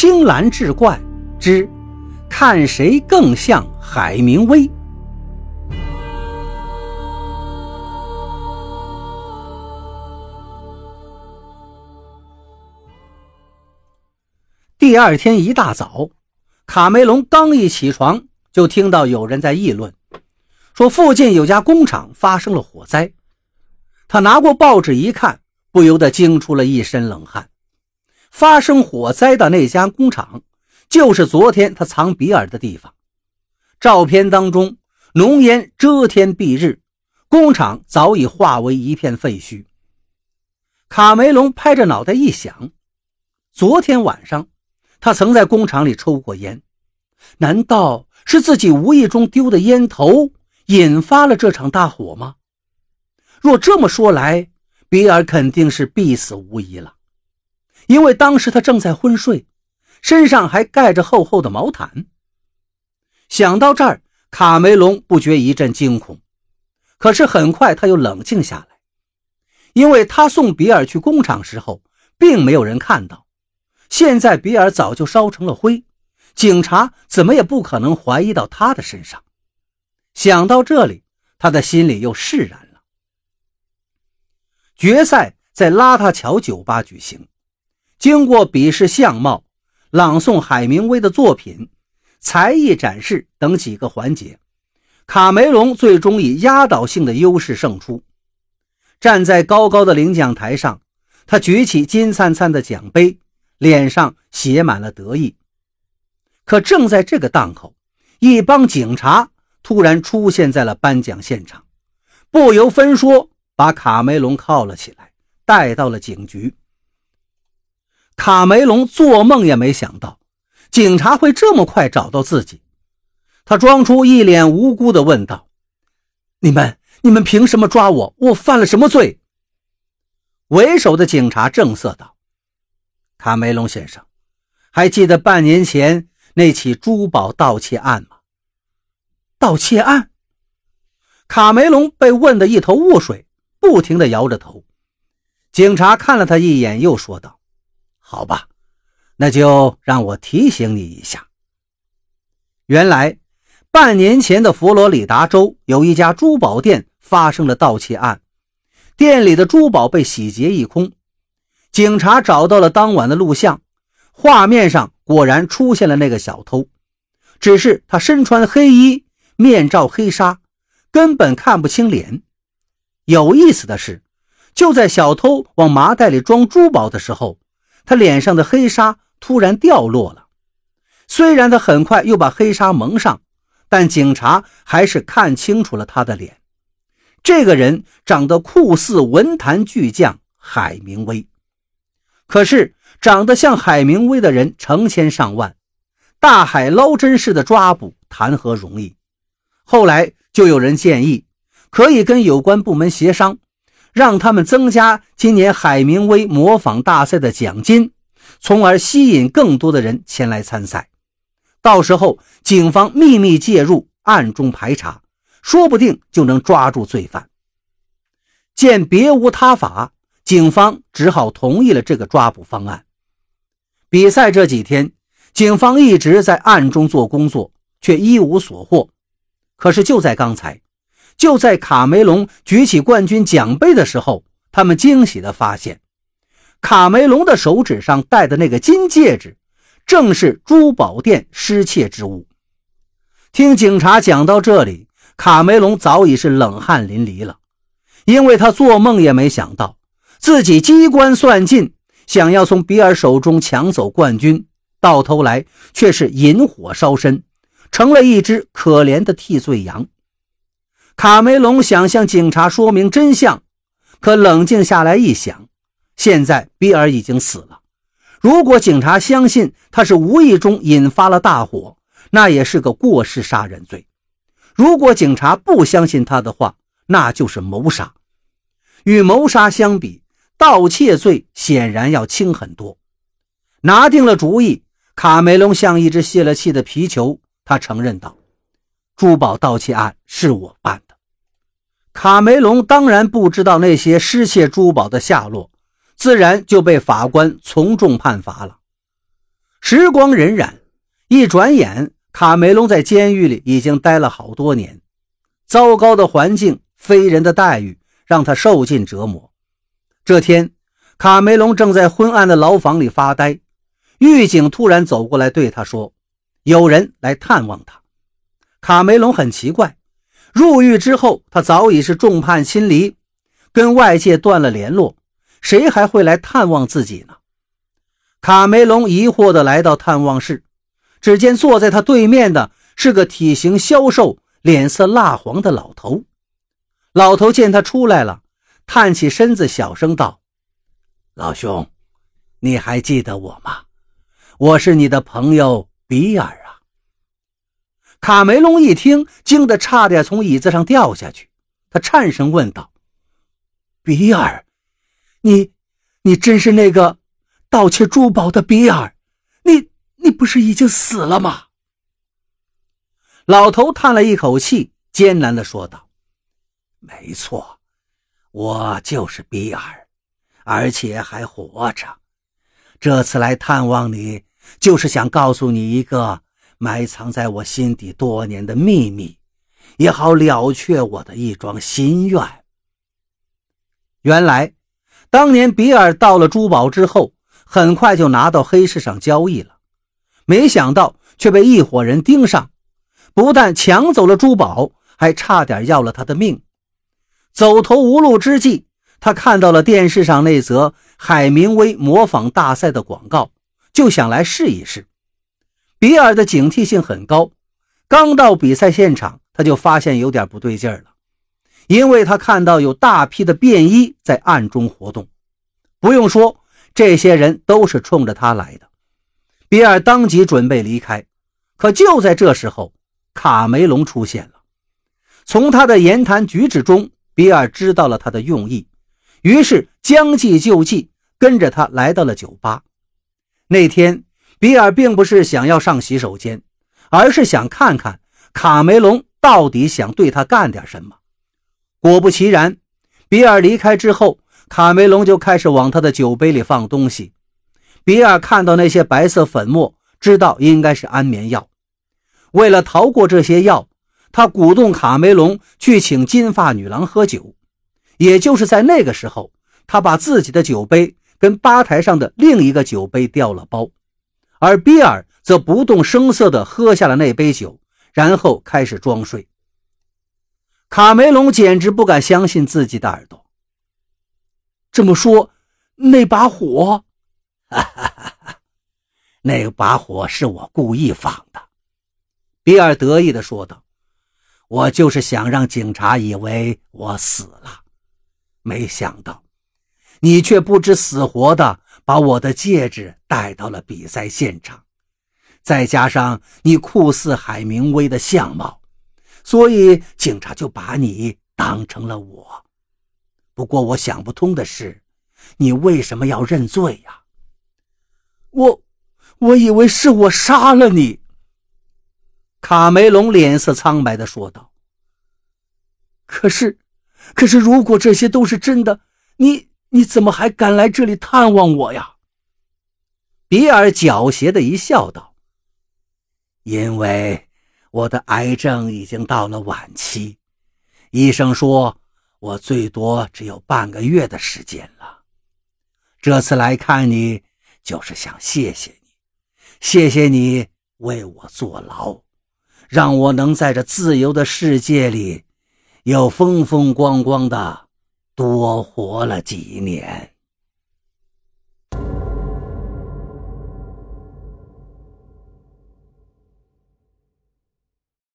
青蓝志怪之看谁更像海明威。第二天一大早，卡梅隆刚一起床，就听到有人在议论，说附近有家工厂发生了火灾。他拿过报纸一看，不由得惊出了一身冷汗。发生火灾的那家工厂，就是昨天他藏比尔的地方。照片当中，浓烟遮天蔽日，工厂早已化为一片废墟。卡梅隆拍着脑袋一想，昨天晚上他曾在工厂里抽过烟，难道是自己无意中丢的烟头引发了这场大火吗？若这么说来，比尔肯定是必死无疑了。因为当时他正在昏睡，身上还盖着厚厚的毛毯。想到这儿，卡梅隆不觉一阵惊恐，可是很快他又冷静下来，因为他送比尔去工厂时候，并没有人看到。现在比尔早就烧成了灰，警察怎么也不可能怀疑到他的身上。想到这里，他的心里又释然了。决赛在邋遢桥酒吧举行。经过比试相貌、朗诵海明威的作品、才艺展示等几个环节，卡梅隆最终以压倒性的优势胜出。站在高高的领奖台上，他举起金灿灿的奖杯，脸上写满了得意。可正在这个档口，一帮警察突然出现在了颁奖现场，不由分说把卡梅隆铐了起来，带到了警局。卡梅隆做梦也没想到，警察会这么快找到自己。他装出一脸无辜的问道：“你们，你们凭什么抓我？我犯了什么罪？”为首的警察正色道：“卡梅隆先生，还记得半年前那起珠宝盗窃案吗？”盗窃案？卡梅隆被问得一头雾水，不停地摇着头。警察看了他一眼，又说道。好吧，那就让我提醒你一下。原来，半年前的佛罗里达州有一家珠宝店发生了盗窃案，店里的珠宝被洗劫一空。警察找到了当晚的录像，画面上果然出现了那个小偷，只是他身穿黑衣，面罩黑纱，根本看不清脸。有意思的是，就在小偷往麻袋里装珠宝的时候。他脸上的黑纱突然掉落了，虽然他很快又把黑纱蒙上，但警察还是看清楚了他的脸。这个人长得酷似文坛巨匠海明威，可是长得像海明威的人成千上万，大海捞针似的抓捕谈何容易？后来就有人建议，可以跟有关部门协商。让他们增加今年海明威模仿大赛的奖金，从而吸引更多的人前来参赛。到时候，警方秘密介入，暗中排查，说不定就能抓住罪犯。见别无他法，警方只好同意了这个抓捕方案。比赛这几天，警方一直在暗中做工作，却一无所获。可是就在刚才。就在卡梅隆举起冠军奖杯的时候，他们惊喜地发现，卡梅隆的手指上戴的那个金戒指，正是珠宝店失窃之物。听警察讲到这里，卡梅隆早已是冷汗淋漓了，因为他做梦也没想到，自己机关算尽，想要从比尔手中抢走冠军，到头来却是引火烧身，成了一只可怜的替罪羊。卡梅隆想向警察说明真相，可冷静下来一想，现在比尔已经死了。如果警察相信他是无意中引发了大火，那也是个过失杀人罪；如果警察不相信他的话，那就是谋杀。与谋杀相比，盗窃罪显然要轻很多。拿定了主意，卡梅隆像一只泄了气的皮球，他承认道：“珠宝盗窃案是我办。”卡梅隆当然不知道那些失窃珠宝的下落，自然就被法官从重判罚了。时光荏苒，一转眼，卡梅隆在监狱里已经待了好多年。糟糕的环境，非人的待遇，让他受尽折磨。这天，卡梅隆正在昏暗的牢房里发呆，狱警突然走过来对他说：“有人来探望他。”卡梅隆很奇怪，入狱之后，他早已是众叛亲离，跟外界断了联络，谁还会来探望自己呢？卡梅隆疑惑地来到探望室，只见坐在他对面的是个体型消瘦、脸色蜡黄的老头。老头见他出来了，探起身子，小声道：“老兄，你还记得我吗？我是你的朋友比尔啊。”卡梅隆一听，惊得差点从椅子上掉下去。他颤声问道：“比尔，你，你真是那个？”盗窃珠宝的比尔，你你不是已经死了吗？老头叹了一口气，艰难地说道：“没错，我就是比尔，而且还活着。这次来探望你，就是想告诉你一个埋藏在我心底多年的秘密，也好了却我的一桩心愿。原来，当年比尔盗了珠宝之后。”很快就拿到黑市上交易了，没想到却被一伙人盯上，不但抢走了珠宝，还差点要了他的命。走投无路之际，他看到了电视上那则海明威模仿大赛的广告，就想来试一试。比尔的警惕性很高，刚到比赛现场，他就发现有点不对劲了，因为他看到有大批的便衣在暗中活动。不用说。这些人都是冲着他来的，比尔当即准备离开，可就在这时候，卡梅隆出现了。从他的言谈举止中，比尔知道了他的用意，于是将计就计，跟着他来到了酒吧。那天，比尔并不是想要上洗手间，而是想看看卡梅隆到底想对他干点什么。果不其然，比尔离开之后。卡梅隆就开始往他的酒杯里放东西。比尔看到那些白色粉末，知道应该是安眠药。为了逃过这些药，他鼓动卡梅隆去请金发女郎喝酒。也就是在那个时候，他把自己的酒杯跟吧台上的另一个酒杯调了包，而比尔则不动声色地喝下了那杯酒，然后开始装睡。卡梅隆简直不敢相信自己的耳朵。这么说，那把火，哈哈哈哈那把火是我故意放的。”比尔得意地说道，“我就是想让警察以为我死了，没想到你却不知死活的把我的戒指带到了比赛现场，再加上你酷似海明威的相貌，所以警察就把你当成了我。”不过我想不通的是，你为什么要认罪呀？我，我以为是我杀了你。卡梅隆脸色苍白的说道。可是，可是，如果这些都是真的，你你怎么还敢来这里探望我呀？比尔狡黠的一笑，道：“因为我的癌症已经到了晚期，医生说。”我最多只有半个月的时间了，这次来看你，就是想谢谢你，谢谢你为我坐牢，让我能在这自由的世界里，又风风光光的多活了几年。